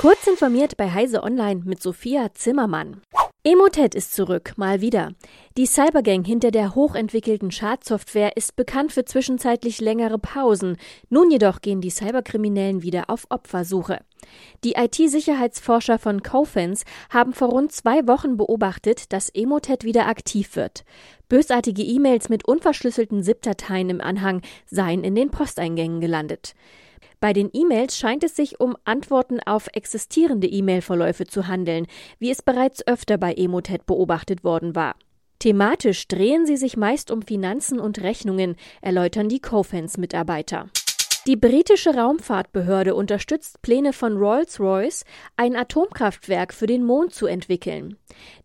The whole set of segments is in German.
Kurz informiert bei Heise Online mit Sophia Zimmermann. Emotet ist zurück, mal wieder. Die Cybergang hinter der hochentwickelten Schadsoftware ist bekannt für zwischenzeitlich längere Pausen. Nun jedoch gehen die Cyberkriminellen wieder auf Opfersuche. Die IT-Sicherheitsforscher von Cofins haben vor rund zwei Wochen beobachtet, dass Emotet wieder aktiv wird. Bösartige E-Mails mit unverschlüsselten ZIP-Dateien im Anhang seien in den Posteingängen gelandet. Bei den E-Mails scheint es sich um Antworten auf existierende E-Mail-Verläufe zu handeln, wie es bereits öfter bei Emotet beobachtet worden war. Thematisch drehen sie sich meist um Finanzen und Rechnungen, erläutern die Cofans-Mitarbeiter. Die britische Raumfahrtbehörde unterstützt Pläne von Rolls-Royce, ein Atomkraftwerk für den Mond zu entwickeln.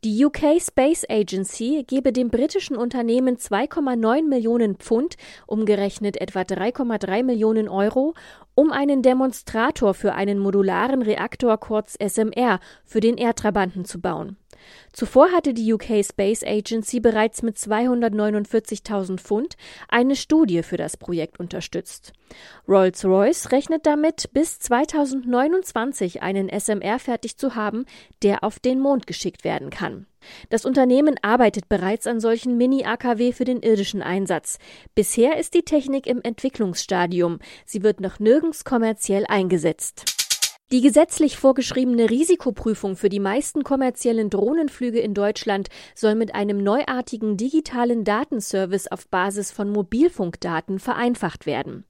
Die UK Space Agency gebe dem britischen Unternehmen 2,9 Millionen Pfund, umgerechnet etwa 3,3 Millionen Euro, um einen Demonstrator für einen modularen Reaktor kurz SMR für den Erdtrabanten zu bauen. Zuvor hatte die UK Space Agency bereits mit 249.000 Pfund eine Studie für das Projekt unterstützt. Rolls-Royce rechnet damit, bis 2029 einen SMR fertig zu haben, der auf den Mond geschickt werden kann. Das Unternehmen arbeitet bereits an solchen Mini-AKW für den irdischen Einsatz. Bisher ist die Technik im Entwicklungsstadium. Sie wird noch nirgends kommerziell eingesetzt. Die gesetzlich vorgeschriebene Risikoprüfung für die meisten kommerziellen Drohnenflüge in Deutschland soll mit einem neuartigen digitalen Datenservice auf Basis von Mobilfunkdaten vereinfacht werden.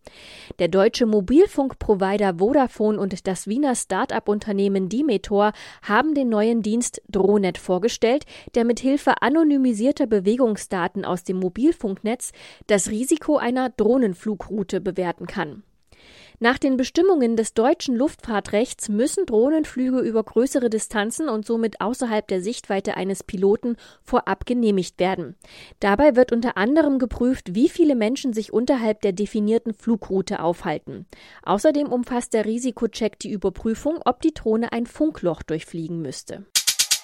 Der deutsche Mobilfunkprovider Vodafone und das Wiener Start-up-Unternehmen Dimetor haben den neuen Dienst Drohnet vorgestellt, der mit Hilfe anonymisierter Bewegungsdaten aus dem Mobilfunknetz das Risiko einer Drohnenflugroute bewerten kann. Nach den Bestimmungen des deutschen Luftfahrtrechts müssen Drohnenflüge über größere Distanzen und somit außerhalb der Sichtweite eines Piloten vorab genehmigt werden. Dabei wird unter anderem geprüft, wie viele Menschen sich unterhalb der definierten Flugroute aufhalten. Außerdem umfasst der Risikocheck die Überprüfung, ob die Drohne ein Funkloch durchfliegen müsste.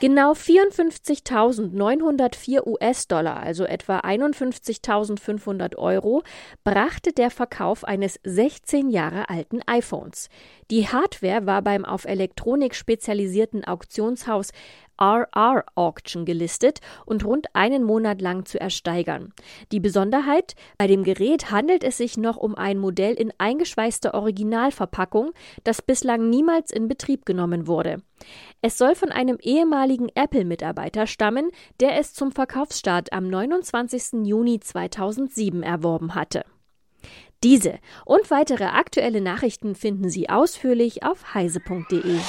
Genau 54.904 US-Dollar, also etwa 51.500 Euro, brachte der Verkauf eines 16 Jahre alten iPhones. Die Hardware war beim auf Elektronik spezialisierten Auktionshaus RR Auction gelistet und rund einen Monat lang zu ersteigern. Die Besonderheit, bei dem Gerät handelt es sich noch um ein Modell in eingeschweißter Originalverpackung, das bislang niemals in Betrieb genommen wurde. Es soll von einem ehemaligen Apple-Mitarbeiter stammen, der es zum Verkaufsstart am 29. Juni 2007 erworben hatte. Diese und weitere aktuelle Nachrichten finden Sie ausführlich auf heise.de.